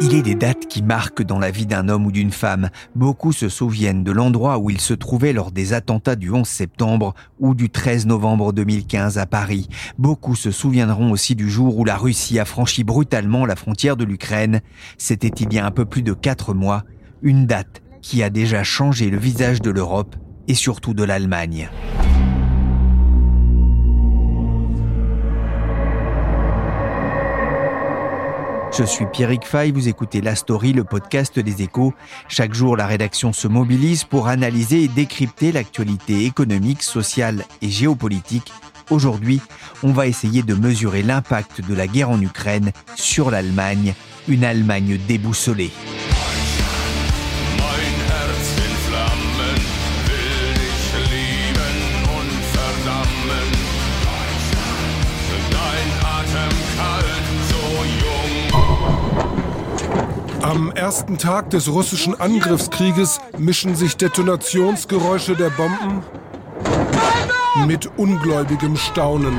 Il est des dates qui marquent dans la vie d'un homme ou d'une femme. Beaucoup se souviennent de l'endroit où il se trouvait lors des attentats du 11 septembre ou du 13 novembre 2015 à Paris. Beaucoup se souviendront aussi du jour où la Russie a franchi brutalement la frontière de l'Ukraine. C'était il y a un peu plus de quatre mois. Une date qui a déjà changé le visage de l'Europe et surtout de l'Allemagne. Je suis Pierrick Fay, vous écoutez La Story, le podcast des échos. Chaque jour, la rédaction se mobilise pour analyser et décrypter l'actualité économique, sociale et géopolitique. Aujourd'hui, on va essayer de mesurer l'impact de la guerre en Ukraine sur l'Allemagne, une Allemagne déboussolée. Am ersten Tag des russischen Angriffskrieges mischen sich Detonationsgeräusche der Bomben mit ungläubigem Staunen.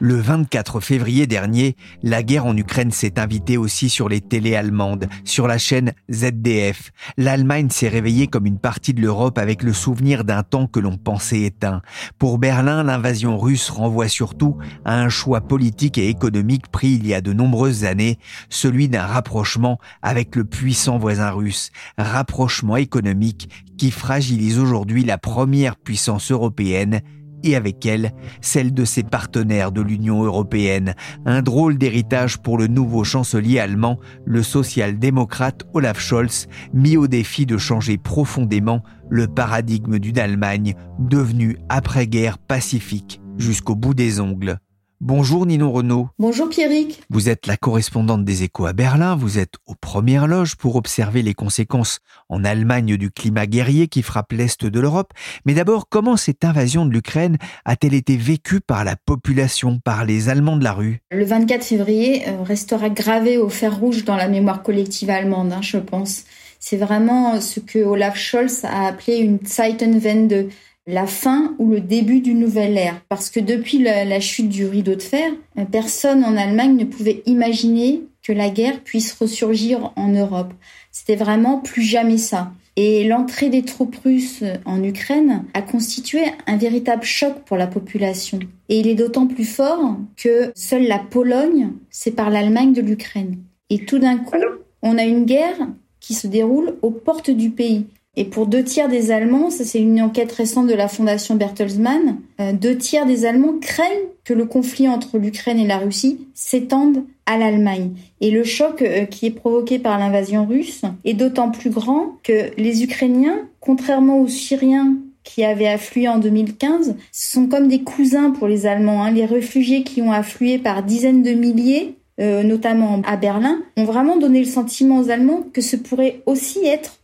Le 24 février dernier, la guerre en Ukraine s'est invitée aussi sur les télés allemandes, sur la chaîne ZDF. L'Allemagne s'est réveillée comme une partie de l'Europe avec le souvenir d'un temps que l'on pensait éteint. Pour Berlin, l'invasion russe renvoie surtout à un choix politique et économique pris il y a de nombreuses années, celui d'un rapprochement avec le puissant voisin russe. Rapprochement économique qui fragilise aujourd'hui la première puissance européenne et avec elle celle de ses partenaires de l'Union européenne. Un drôle d'héritage pour le nouveau chancelier allemand, le social-démocrate Olaf Scholz, mis au défi de changer profondément le paradigme d'une Allemagne devenue après-guerre pacifique jusqu'au bout des ongles. Bonjour Ninon Renault. Bonjour Pierrick. Vous êtes la correspondante des échos à Berlin, vous êtes aux premières loges pour observer les conséquences en Allemagne du climat guerrier qui frappe l'Est de l'Europe. Mais d'abord, comment cette invasion de l'Ukraine a-t-elle été vécue par la population, par les Allemands de la rue? Le 24 février euh, restera gravé au fer rouge dans la mémoire collective allemande, hein, je pense. C'est vraiment ce que Olaf Scholz a appelé une Zeitenwende, la fin ou le début d'une nouvelle ère. Parce que depuis la, chute du rideau de fer, euh, personne en Allemagne ne pouvait imaginer que la guerre puisse ressurgir en Europe. C'était vraiment plus jamais ça. Et l'entrée des troupes russes en Ukraine a constitué un véritable choc pour la population. Et il est d'autant plus fort que seule la Pologne sépare l'Allemagne de l'Ukraine. Et tout d'un coup, on a une guerre qui se déroule aux portes du pays. Et pour deux tiers des Allemands, ça c'est une enquête récente de la fondation Bertelsmann, euh, deux tiers des Allemands craignent que le conflit entre l'Ukraine et la Russie s'étende à l'Allemagne. Et le choc euh, qui est provoqué par l'invasion russe est d'autant plus grand que les Ukrainiens, contrairement aux Syriens qui avaient afflué en 2015, sont comme des cousins pour les Allemands. Hein. Les réfugiés qui ont afflué par dizaines de milliers euh, notamment à Berlin, ont vraiment donné le sentiment aux Allemands que ce pourrait aussi être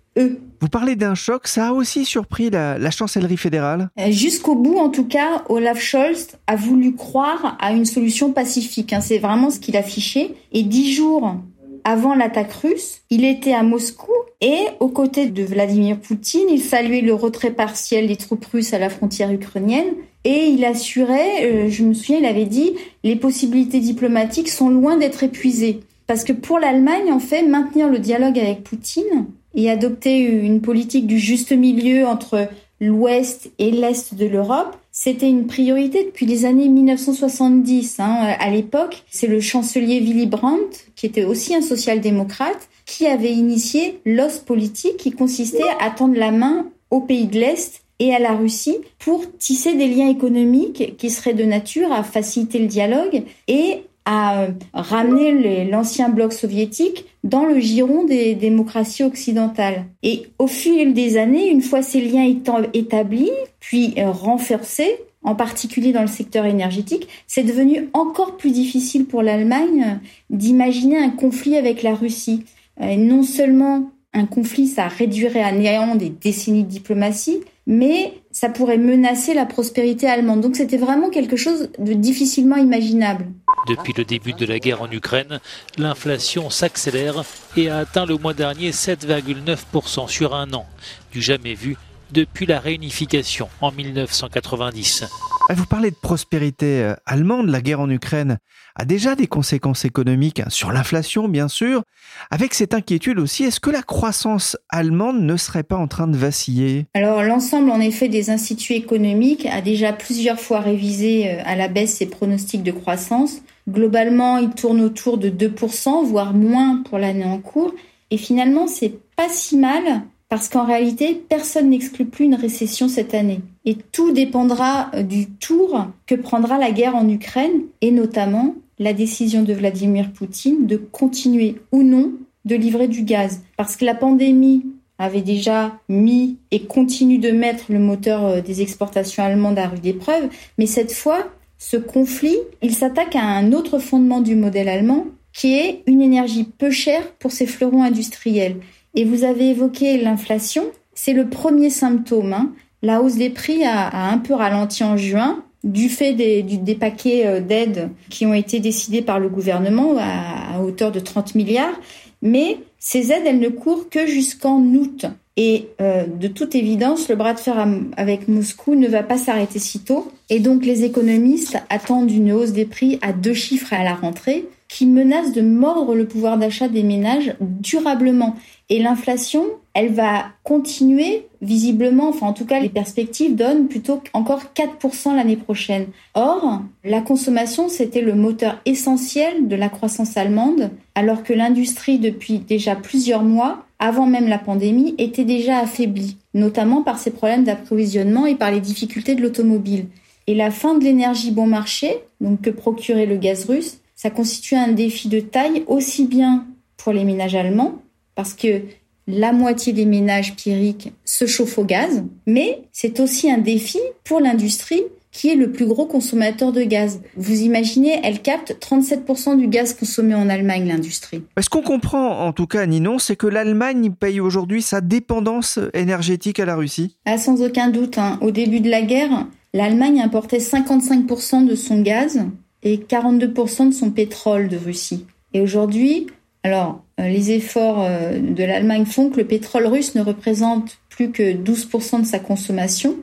vous parlez d'un choc, ça a aussi surpris la, chancellerie fédérale? Euh, Jusqu'au bout, en tout cas, Olaf Scholz a voulu croire à une solution pacifique. Hein. C'est vraiment ce qu'il affichait. Et dix jours avant l'attaque russe, il était à Moscou et aux côtés de Vladimir Poutine, il saluait le retrait partiel des troupes russes à la frontière ukrainienne et il assurait, euh, je me souviens, il avait dit, les possibilités diplomatiques sont loin d'être épuisées. Parce que pour l'Allemagne, en fait, maintenir le dialogue avec Poutine, et adopter une politique du juste milieu entre l'ouest et l'est de l'Europe, c'était une priorité depuis les années 1970. Hein. À l'époque, c'est le chancelier Willy Brandt, qui était aussi un social-démocrate, qui avait initié l'os politique qui consistait à tendre la main aux pays de l'Est et à la Russie pour tisser des liens économiques qui seraient de nature à faciliter le dialogue et a ramené l'ancien bloc soviétique dans le giron des démocraties occidentales. Et au fil des années, une fois ces liens étant établis, puis renforcés, en particulier dans le secteur énergétique, c'est devenu encore plus difficile pour l'Allemagne d'imaginer un conflit avec la Russie. non seulement un conflit, ça réduirait à néant des décennies de diplomatie, mais ça pourrait menacer la prospérité allemande. Donc c'était vraiment quelque chose de difficilement imaginable. Depuis le début de la guerre en Ukraine, l'inflation s'accélère et a atteint le mois dernier 7,9% sur un an, du jamais vu depuis la réunification en 1990. Ah, vous parlez de prospérité euh, allemande, la guerre en Ukraine a déjà des conséquences économiques hein, sur l'inflation bien sûr. Avec cette inquiétude aussi, est-ce que la croissance allemande ne serait pas en train de vaciller? Alors l'ensemble en effet des instituts économiques a déjà plusieurs fois révisé euh, à la baisse ses pronostics de croissance. Globalement, il tourne autour de 2%, voire moins pour l'année en cours. Et finalement, c'est pas si mal parce qu'en réalité, personne n'exclut plus une récession cette année. Et tout dépendra euh, du tour que prendra la guerre en Ukraine, et notamment la décision de Vladimir Poutine de continuer ou non de livrer du gaz. Parce que la pandémie avait déjà mis et continue de mettre le moteur euh, des exportations allemandes à rude épreuve, mais cette fois, ce conflit, il s'attaque à un autre fondement du modèle allemand, qui est une énergie peu chère pour ses fleurons industriels. Et vous avez évoqué l'inflation. C'est le premier symptôme. Hein. La hausse des prix a, un peu ralenti en juin du fait des, paquets euh, d'aides qui ont été décidés par le gouvernement à, hauteur de 30 milliards. Mais ces aides, elles ne courent que jusqu'en août. Et euh, de toute évidence, le bras de fer avec Moscou ne va pas s'arrêter si tôt. Et donc les économistes attendent une hausse des prix à deux chiffres à la rentrée qui menace de mordre le pouvoir d'achat des ménages durablement. Et l'inflation, elle va continuer visiblement, enfin en tout cas les perspectives donnent plutôt encore 4% l'année prochaine. Or, la consommation, c'était le moteur essentiel de la croissance allemande, alors que l'industrie depuis déjà plusieurs mois, avant même la pandémie, était déjà affaiblie, notamment par ses problèmes d'approvisionnement et par les difficultés de l'automobile. Et la fin de l'énergie bon marché, donc que procurait le gaz russe, ça constitue un défi de taille aussi bien pour les ménages allemands parce que la moitié des ménages pyriques se chauffent au gaz, mais c'est aussi un défi pour l'industrie qui est le plus gros consommateur de gaz. Vous imaginez, elle capte 37% du gaz consommé en Allemagne, l'industrie. Ce qu'on comprend, en tout cas, Ninon, c'est que l'Allemagne paye aujourd'hui sa dépendance énergétique à la Russie ah, Sans aucun doute. Hein. Au début de la guerre, l'Allemagne importait 55% de son gaz et 42% de son pétrole de Russie. Et aujourd'hui, alors, euh, les efforts euh, de l'Allemagne font que le pétrole russe ne représente plus que 12% de sa consommation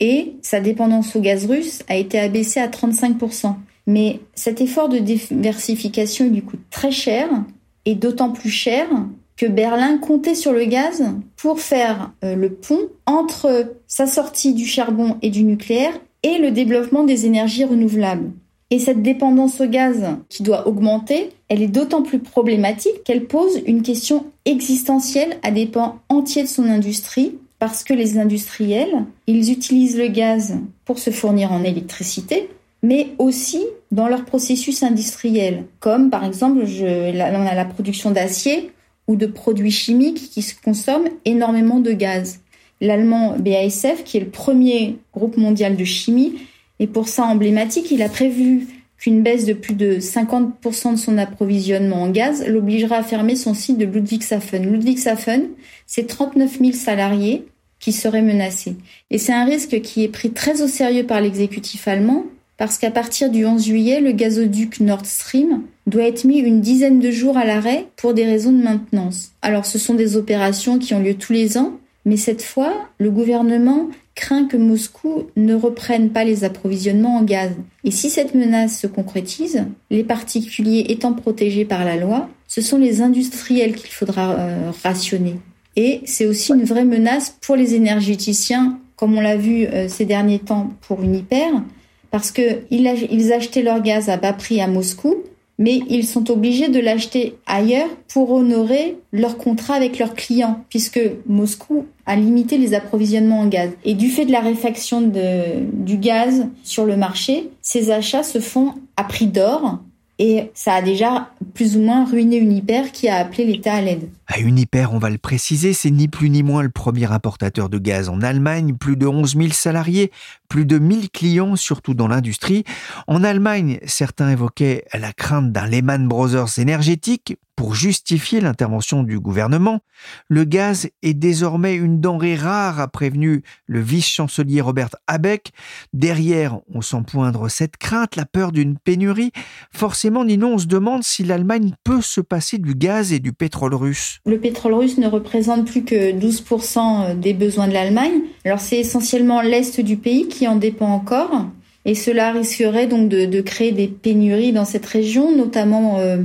et sa dépendance au gaz russe a été abaissée à 35%. Mais cet effort de diversification lui coûte très cher et d'autant plus cher que Berlin comptait sur le gaz pour faire euh, le pont entre sa sortie du charbon et du nucléaire et le développement des énergies renouvelables. Et cette dépendance au gaz qui doit augmenter, elle est d'autant plus problématique qu'elle pose une question existentielle à des pans entiers de son industrie, parce que les industriels, ils utilisent le gaz pour se fournir en électricité, mais aussi dans leur processus industriel, comme par exemple on a la production d'acier ou de produits chimiques qui consomment énormément de gaz. L'allemand BASF, qui est le premier groupe mondial de chimie, et pour ça emblématique, il a prévu qu'une baisse de plus de 50% de son approvisionnement en gaz l'obligera à fermer son site de Ludwigshafen. Ludwigshafen, c'est 39 000 salariés qui seraient menacés. Et c'est un risque qui est pris très au sérieux par l'exécutif allemand, parce qu'à partir du 11 juillet, le gazoduc Nord Stream doit être mis une dizaine de jours à l'arrêt pour des raisons de maintenance. Alors ce sont des opérations qui ont lieu tous les ans, mais cette fois, le gouvernement craint que Moscou ne reprenne pas les approvisionnements en gaz. Et si cette menace se concrétise, les particuliers étant protégés par la loi, ce sont les industriels qu'il faudra euh, rationner. Et c'est aussi une vraie menace pour les énergéticiens, comme on l'a vu euh, ces derniers temps pour Uniper, parce qu'ils achetaient leur gaz à bas prix à Moscou, mais ils sont obligés de l'acheter ailleurs pour honorer leur contrat avec leurs clients, puisque Moscou a limité les approvisionnements en gaz. Et du fait de la réfaction du gaz sur le marché, ces achats se font à prix d'or, Et ça a déjà plus ou moins ruiné Uniper qui a appelé l'État à l'aide. À Uniper, on va le préciser, c'est ni plus ni moins le premier importateur de gaz en Allemagne, plus de 11 000 salariés, plus de 1000 clients, surtout dans l'industrie. En Allemagne, certains évoquaient la crainte d'un Lehman Brothers énergétique pour justifier l'intervention du gouvernement. Le gaz est désormais une denrée rare, a prévenu le vice-chancelier Robert Habeck. Derrière, on sent poindre cette crainte, la peur d'une pénurie. Forcément, Ninon, on se demande si l'Allemagne peut se passer du gaz et du pétrole russe. Le pétrole russe ne représente plus que 12% des besoins de l'Allemagne. Alors c'est essentiellement l'Est du pays qui en dépend encore. Et cela risquerait donc de, créer des pénuries dans cette région, notamment euh,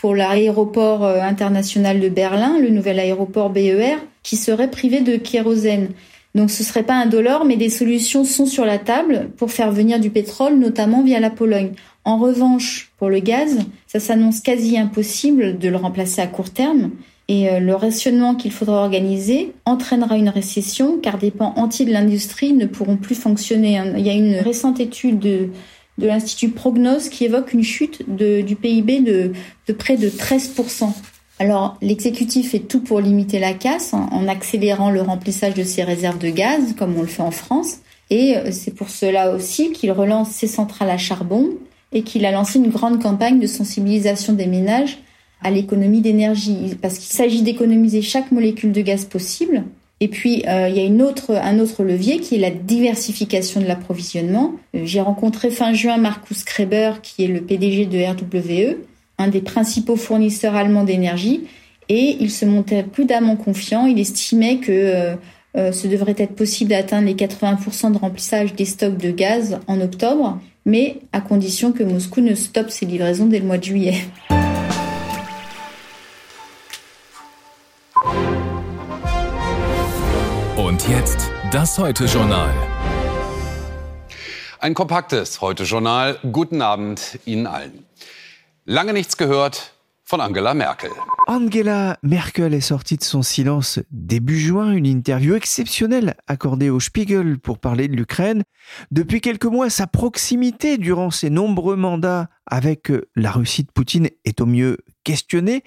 pour l'aéroport euh, international de Berlin, le nouvel aéroport BER, qui serait privé de kérosène. Donc ce serait pas un dollar, mais des solutions sont sur la table pour faire venir du pétrole, notamment via la Pologne. En revanche, pour le gaz, ça s'annonce quasi impossible de le remplacer à court terme. Et euh, le rationnement qu'il faudra organiser entraînera une récession car des pans entiers de l'industrie ne pourront plus fonctionner. Il y a une récente étude de de l'Institut Prognos qui évoque une chute du PIB de, près de 13%. Alors, l'exécutif fait tout pour limiter la casse en, accélérant le remplissage de ses réserves de gaz, comme on le fait en France. Et euh, c'est pour cela aussi qu'il relance ses centrales à charbon et qu'il a lancé une grande campagne de sensibilisation des ménages à l'économie d'énergie, parce qu'il s'agit d'économiser chaque molécule de gaz possible et puis, euh, il y a un autre levier qui est la diversification de l'approvisionnement. Euh, j'ai rencontré fin juin Markus Kreber, qui est le PDG de RWE, un des principaux fournisseurs allemands d'énergie, et il se montait prudemment confiant. Il estimait que euh, ce devrait être possible d'atteindre les 80% de remplissage des stocks de gaz en octobre, mais à condition que Moscou ne stoppe ses livraisons dès le mois de juillet. Das Heute-Journal. Ein kompaktes Heute-Journal. Guten Abend Ihnen allen. Lange nichts gehört von Angela Merkel. Angela Merkel est sortie de son silence début juin, une interview exceptionnelle accordée au Spiegel pour parler de l'Ukraine. Depuis quelques mois, sa proximité durant ses nombreux mandats avec la Russie de Poutine est au mieux questionnée.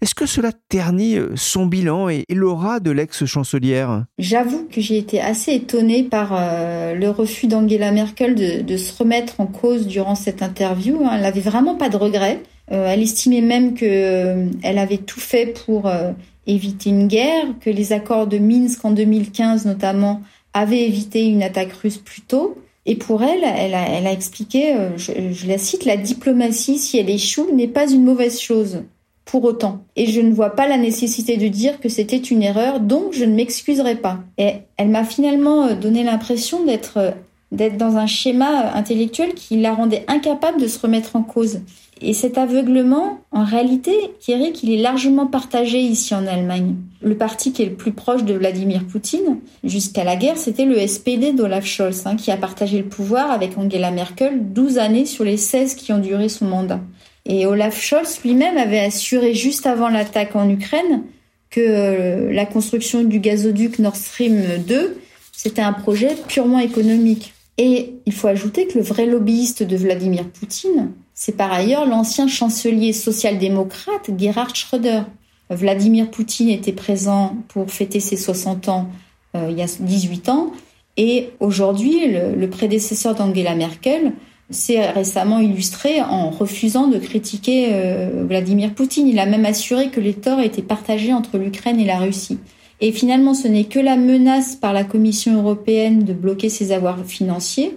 Est-ce que cela ternit son bilan et l'aura de l'ex-chancelière? J'avoue que j'ai été assez étonnée par euh, le refus d'Angela Merkel de, se remettre en cause durant cette interview. Elle n'avait vraiment pas de regrets. Euh, elle estimait même que euh, elle avait tout fait pour euh, éviter une guerre, que les accords de Minsk en 2015 notamment avaient évité une attaque russe plus tôt. Et pour elle, elle a, expliqué, je, je, la cite, la diplomatie, si elle échoue, n'est pas une mauvaise chose, pour autant. Et je ne vois pas la nécessité de dire que c'était une erreur, donc je ne m'excuserai pas. Et elle m'a finalement donné l'impression d'être d'être dans un schéma intellectuel qui la rendait incapable de se remettre en cause. Et cet aveuglement, en réalité, Thierry, qu'il est largement partagé ici en Allemagne. Le parti qui est le plus proche de Vladimir Poutine, jusqu'à la guerre, c'était le SPD d'Olaf Scholz, hein, qui a partagé le pouvoir avec Angela Merkel 12 années sur les 16 qui ont duré son mandat. Et Olaf Scholz lui-même avait assuré juste avant l'attaque en Ukraine que euh, la construction du gazoduc Nord Stream 2, c'était un projet purement économique. Et il faut ajouter que le vrai lobbyiste de Vladimir Poutine, c'est par ailleurs l'ancien chancelier social-démocrate Gerhard Schröder. Vladimir Poutine était présent pour fêter ses 60 ans euh, il y a 18 ans et aujourd'hui le, prédécesseur d'Angela Merkel s'est récemment illustré en refusant de critiquer euh, Vladimir Poutine. Il a même assuré que les torts étaient partagés entre l'Ukraine et la Russie. Et finalement, ce n'est que la menace par la Commission européenne de bloquer ses avoirs financiers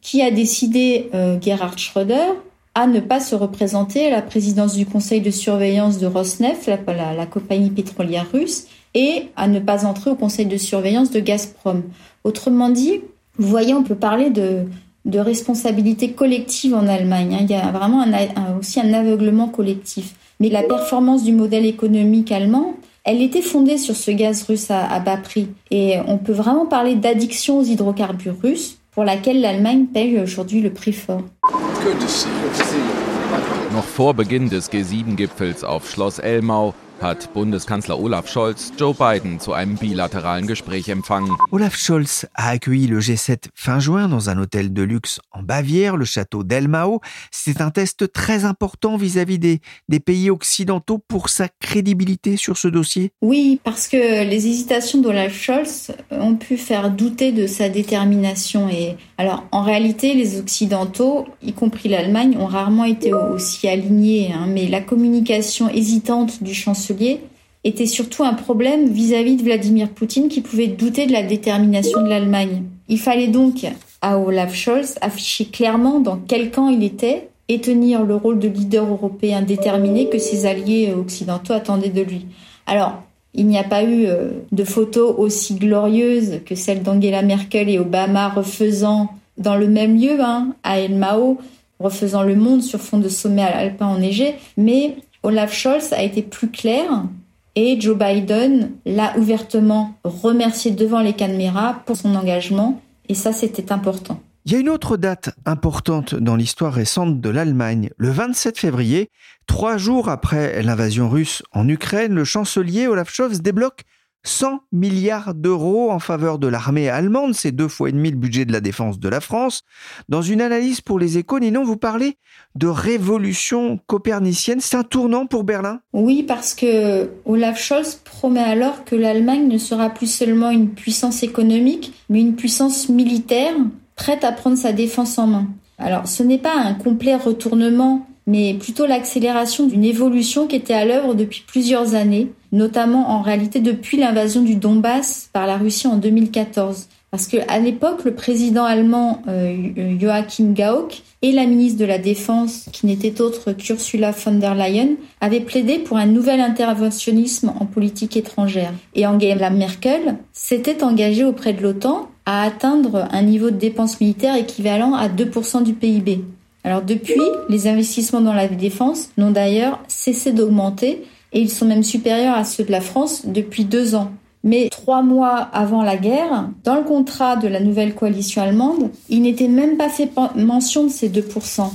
qui a décidé euh, Gerhard Schröder à ne pas se représenter à la présidence du conseil de surveillance de Rosneft, la, compagnie pétrolière russe, et à ne pas entrer au conseil de surveillance de Gazprom. Autrement dit, vous voyez, on peut parler de, responsabilité collective en Allemagne. Hein. Il y a vraiment aussi un aveuglement collectif. Mais la performance du modèle économique allemand, elle était fondée sur ce gaz russe à bas prix. Et on peut vraiment parler d'addiction aux hydrocarbures russes pour laquelle l'Allemagne paye aujourd'hui le prix fort. Noch vor Beginn des G7-Gipfels auf Schloss Elmau hat Bundeskanzler Olaf Scholz Joe Biden zu einem bilateralen Gespräch empfangen. Olaf Scholz a accueilli le G7 fin juin dans un hôtel de luxe en Bavière, le château d'Elmao. C'est un test très important vis-à-vis des, des pays occidentaux pour sa crédibilité sur ce dossier. Oui, parce que les hésitations d'Olaf Scholz ont pu faire douter de sa détermination. Et alors, en réalité, les Occidentaux, y compris l'Allemagne, ont rarement été aussi alignés. Hein, mais la communication hésitante du chancelier était surtout un problème vis-à-vis de Vladimir Poutine qui pouvait douter de la détermination de l'Allemagne. Il fallait donc à Olaf Scholz afficher clairement dans quel camp il était et tenir le rôle de leader européen déterminé que ses alliés occidentaux attendaient de lui. Alors, il n'y a pas eu euh, de photos aussi glorieuses que celle d'Angela Merkel et Obama refaisant dans le même lieu, hein, à El Mao, refaisant le monde sur fond de sommet alpin enneigé, mais Olaf Scholz a été plus clair et Joe Biden l'a ouvertement remercié devant les caméras pour son engagement et ça c'était important. Il y a une autre date importante dans l'histoire récente de l'Allemagne. Le 27 février, trois jours après l'invasion russe en Ukraine, le chancelier Olaf Scholz débloque 100 milliards d'euros en faveur de l'armée allemande, c'est deux fois et demi le budget de la défense de la France. Dans une analyse pour les échos, Ninon, vous parlez de révolution copernicienne. C'est un tournant pour Berlin? Oui, parce que Olaf Scholz promet alors que l'Allemagne ne sera plus seulement une puissance économique, mais une puissance militaire prête à prendre sa défense en main. Alors ce n'est pas un complet retournement, mais plutôt l'accélération d'une évolution qui était à l'œuvre depuis plusieurs années, notamment en réalité depuis l'invasion du Donbass par la Russie en 2014. Parce que à l'époque, le président allemand euh, Joachim Gauck et la ministre de la Défense, qui n'était autre qu'Ursula von der Leyen, avaient plaidé pour un nouvel interventionnisme en politique étrangère. Et Angela Merkel s'était engagée auprès de l'OTAN à atteindre un niveau de dépenses militaires équivalent à 2% du PIB. Alors depuis, les investissements dans la défense n'ont d'ailleurs cessé d'augmenter et ils sont même supérieurs à ceux de la France depuis deux ans. Mais trois mois avant la guerre, dans le contrat de la nouvelle coalition allemande, il n'était même pas fait mention de ces 2%.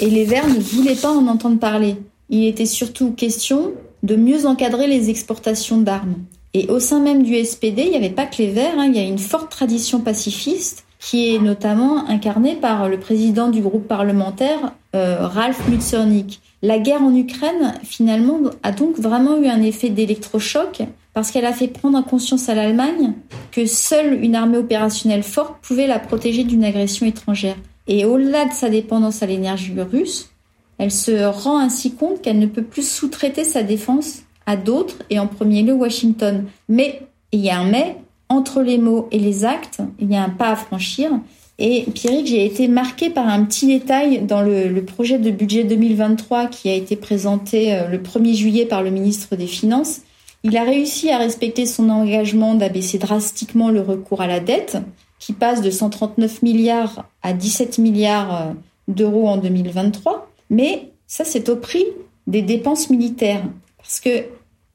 Et les Verts ne voulaient pas en entendre parler. Il était surtout question de mieux encadrer les exportations d'armes. Et au sein même du SPD, il n'y avait pas que les Verts, hein, il y a une forte tradition pacifiste qui est notamment incarnée par le président du groupe parlementaire, euh, Ralph Mutzernik. La guerre en Ukraine, finalement, a donc vraiment eu un effet d'électrochoc parce qu'elle a fait prendre conscience à l'Allemagne que seule une armée opérationnelle forte pouvait la protéger d'une agression étrangère. Et au-delà de sa dépendance à l'énergie russe, elle se rend ainsi compte qu'elle ne peut plus sous-traiter sa défense à d'autres, et en premier lieu Washington. Mais il y a un mais, entre les mots et les actes, il y a un pas à franchir. Et Pierrick, j'ai été marqué par un petit détail dans le, projet de budget 2023 qui a été présenté euh, le 1er juillet par le ministre des Finances. Il a réussi à respecter son engagement d'abaisser drastiquement le recours à la dette, qui passe de 139 milliards à 17 milliards euh, d'euros en 2023. Mais ça, c'est au prix des dépenses militaires, parce que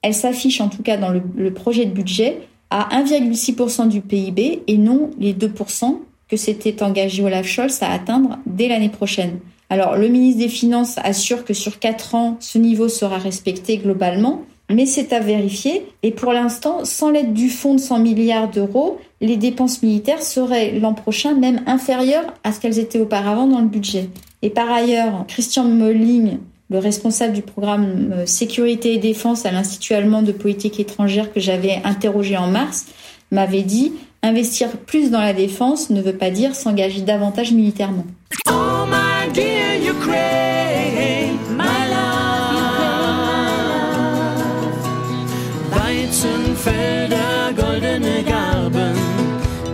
elle s'affiche en tout cas dans le projet de budget à 1,6% du PIB et non les 2% que s'était engagé Olaf Scholz à atteindre dès l'année prochaine. Alors, le ministre des Finances assure que sur 4 ans, ce niveau sera respecté globalement, mais c'est à vérifier. Et pour l'instant, sans l'aide du fonds de 100 milliards d'euros, les dépenses militaires seraient l'an prochain même inférieures à ce qu'elles étaient auparavant dans le budget. Et par ailleurs, Christian Molling, le responsable du programme euh, Sécurité et Défense à l'Institut allemand de politique étrangère que j'avais interrogé en mars, m'avait dit investir plus dans la défense ne veut pas dire s'engager davantage militairement. Oh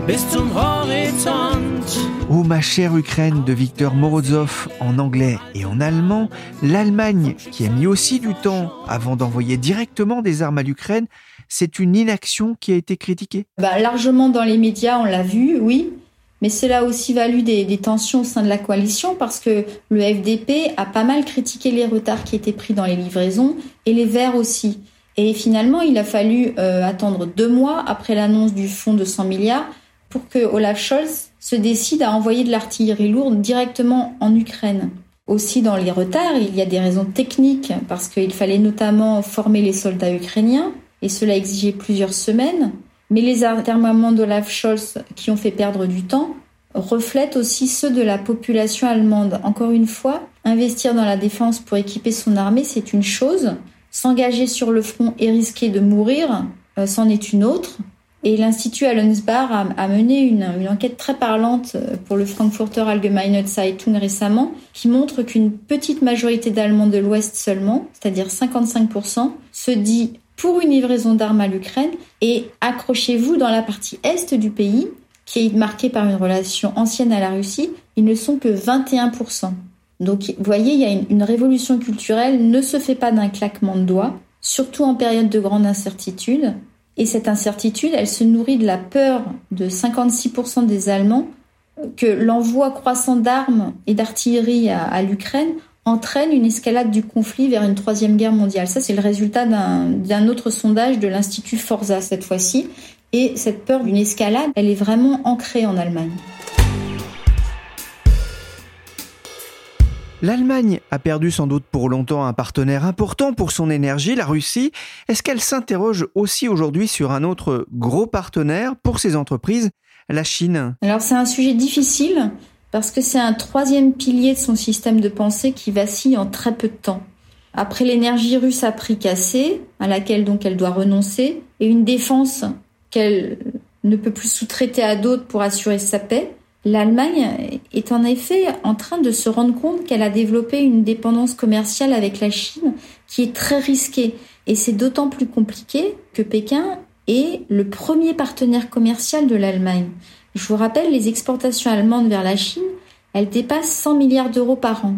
bis zum Horizont. Ou ma chère Ukraine de Victor Morozov en anglais et en allemand, l'Allemagne, qui a mis aussi du temps avant d'envoyer directement des armes à l'Ukraine, c'est une inaction qui a été critiquée bah, Largement dans les médias, on l'a vu, oui. Mais cela a aussi valu des, des, tensions au sein de la coalition parce que le FDP a pas mal critiqué les retards qui étaient pris dans les livraisons et les Verts aussi. Et finalement, il a fallu euh, attendre deux mois après l'annonce du fonds de 100 milliards pour que Olaf Scholz se décide à envoyer de l'artillerie lourde directement en Ukraine. aussi dans les retards, il y a des raisons techniques, parce qu'il fallait notamment former les soldats ukrainiens, et cela exigeait plusieurs semaines. Mais les atermoiements d'Olaf Scholz qui ont fait perdre du temps reflètent aussi ceux de la population allemande. Encore une fois, investir dans la défense pour équiper son armée, c'est une chose. S'engager sur le front et risquer de mourir, euh, c'en est une autre. Et l'Institut Allensbach a, mené une, enquête très parlante euh, pour le Frankfurter Allgemeine Zeitung récemment, qui montre qu'une petite majorité d'Allemands de l'Ouest seulement, c'est-à-dire 55%, se dit pour une livraison d'armes à l'Ukraine. Et accrochez-vous dans la partie est du pays, qui est marquée par une relation ancienne à la Russie, ils ne sont que 21%. Donc, vous voyez, il y a une, une révolution culturelle ne se fait pas d'un claquement de doigts, surtout en période de grande incertitude. Et cette incertitude, elle se nourrit de la peur de 56% des Allemands que l'envoi croissant d'armes et d'artillerie à, l'Ukraine entraîne une escalade du conflit vers une troisième guerre mondiale. Ça, c'est le résultat d'un autre sondage de l'Institut Forza cette fois-ci. Et cette peur d'une escalade, elle est vraiment ancrée en Allemagne. L'Allemagne a perdu sans doute pour longtemps un partenaire important pour son énergie, la Russie. Est-ce qu'elle s'interroge aussi aujourd'hui sur un autre gros partenaire pour ses entreprises, la Chine? Alors c'est un sujet difficile parce que c'est un troisième pilier de son système de pensée qui vacille en très peu de temps. Après l'énergie russe à prix cassé, à laquelle donc elle doit renoncer, et une défense qu'elle ne peut plus sous-traiter à d'autres pour assurer sa paix, L'Allemagne est en effet en train de se rendre compte qu'elle a développé une dépendance commerciale avec la Chine qui est très risquée. Et c'est d'autant plus compliqué que Pékin est le premier partenaire commercial de l'Allemagne. Je vous rappelle, les exportations allemandes vers la Chine, elles dépassent 100 milliards d'euros par an.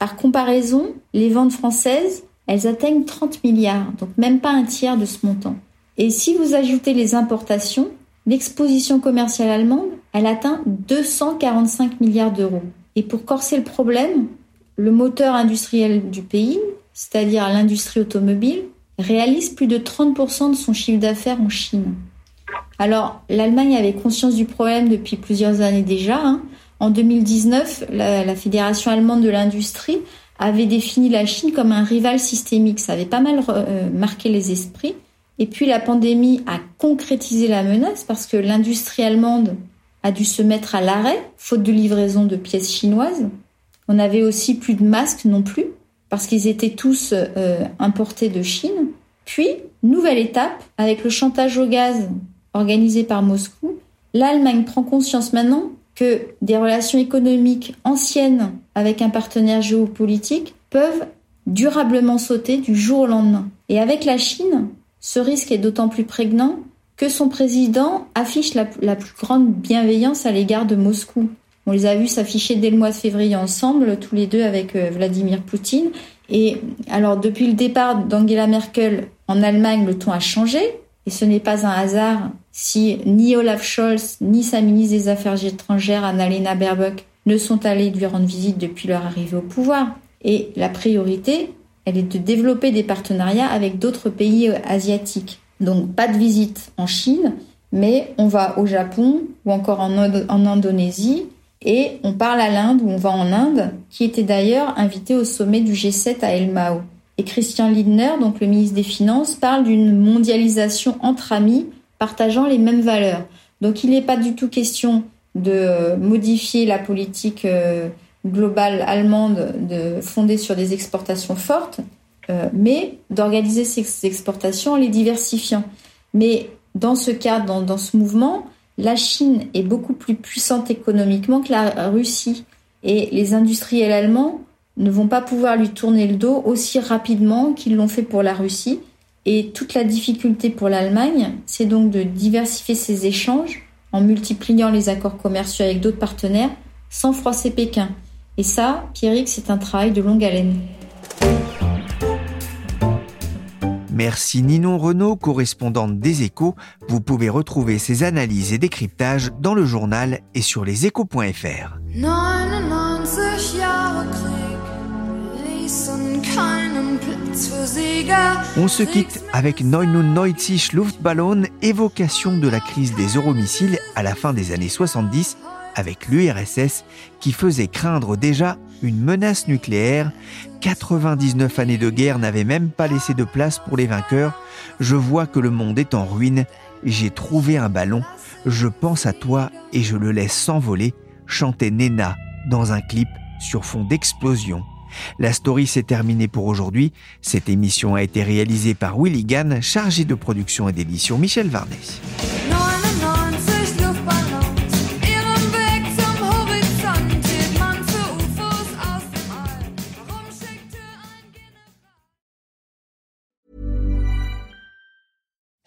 Par comparaison, les ventes françaises, elles atteignent 30 milliards, donc même pas un tiers de ce montant. Et si vous ajoutez les importations, l'exposition commerciale allemande, elle atteint 245 milliards d'euros. Et pour corser le problème, le moteur industriel du pays, c'est-à-dire l'industrie automobile, réalise plus de 30% de son chiffre d'affaires en Chine. Alors, l'Allemagne avait conscience du problème depuis plusieurs années déjà. Hein. En 2019, la, Fédération allemande de l'industrie avait défini la Chine comme un rival systémique. Ça avait pas mal euh, marqué les esprits. Et puis la pandémie a concrétisé la menace parce que l'industrie allemande a dû se mettre à l'arrêt, faute de livraison de pièces chinoises. On avait aussi plus de masques non plus, parce qu'ils étaient tous euh, importés de Chine. Puis, nouvelle étape, avec le chantage au gaz organisé par Moscou, l'Allemagne prend conscience maintenant que des relations économiques anciennes avec un partenaire géopolitique peuvent durablement sauter du jour au lendemain. Et avec la Chine, ce risque est d'autant plus prégnant que son président affiche la, plus grande bienveillance à l'égard de Moscou. On les a vus s'afficher dès le mois de février ensemble, tous les deux avec euh, Vladimir Poutine. Et alors, depuis le départ d'Angela Merkel en Allemagne, le ton a changé. Et ce n'est pas un hasard si ni Olaf Scholz, ni sa ministre des Affaires étrangères, Annalena Baerbock, ne sont allés lui rendre visite depuis leur arrivée au pouvoir. Et la priorité, elle est de développer des partenariats avec d'autres pays euh, asiatiques. Donc pas de visite en Chine, mais on va au Japon ou encore en, Indonésie et on parle à l'Inde ou on va en Inde, qui était d'ailleurs invité au sommet du G7 à El Mao. Et Christian Lindner, donc le ministre des Finances, parle d'une mondialisation entre amis partageant les mêmes valeurs. Donc il n'est pas du tout question de modifier la politique euh, globale allemande de, fondée sur des exportations fortes, euh, mais d'organiser ces exportations en les diversifiant. Mais dans ce cadre, dans, ce mouvement, la Chine est beaucoup plus puissante économiquement que la Russie. Et les industriels allemands ne vont pas pouvoir lui tourner le dos aussi rapidement qu'ils l'ont fait pour la Russie. Et toute la difficulté pour l'Allemagne, c'est donc de diversifier ses échanges en multipliant les accords commerciaux avec d'autres partenaires sans froisser Pékin. Et ça, Pierrick, c'est un travail de longue haleine. Merci Ninon Renault, correspondante des échos. Vous pouvez retrouver ces analyses et décryptages dans le journal et sur leséchos.fr. On se quitte avec 99 Luftballon, évocation de la crise des euromissiles à la fin des années 70 avec l'URSS qui faisait craindre déjà une menace nucléaire. 99 années de guerre n'avaient même pas laissé de place pour les vainqueurs. Je vois que le monde est en ruine. J'ai trouvé un ballon. Je pense à toi et je le laisse s'envoler, chantait Nena dans un clip sur fond d'explosion. La story s'est terminée pour aujourd'hui. Cette émission a été réalisée par Willy Gann, chargé de production et d'édition Michel Varnet.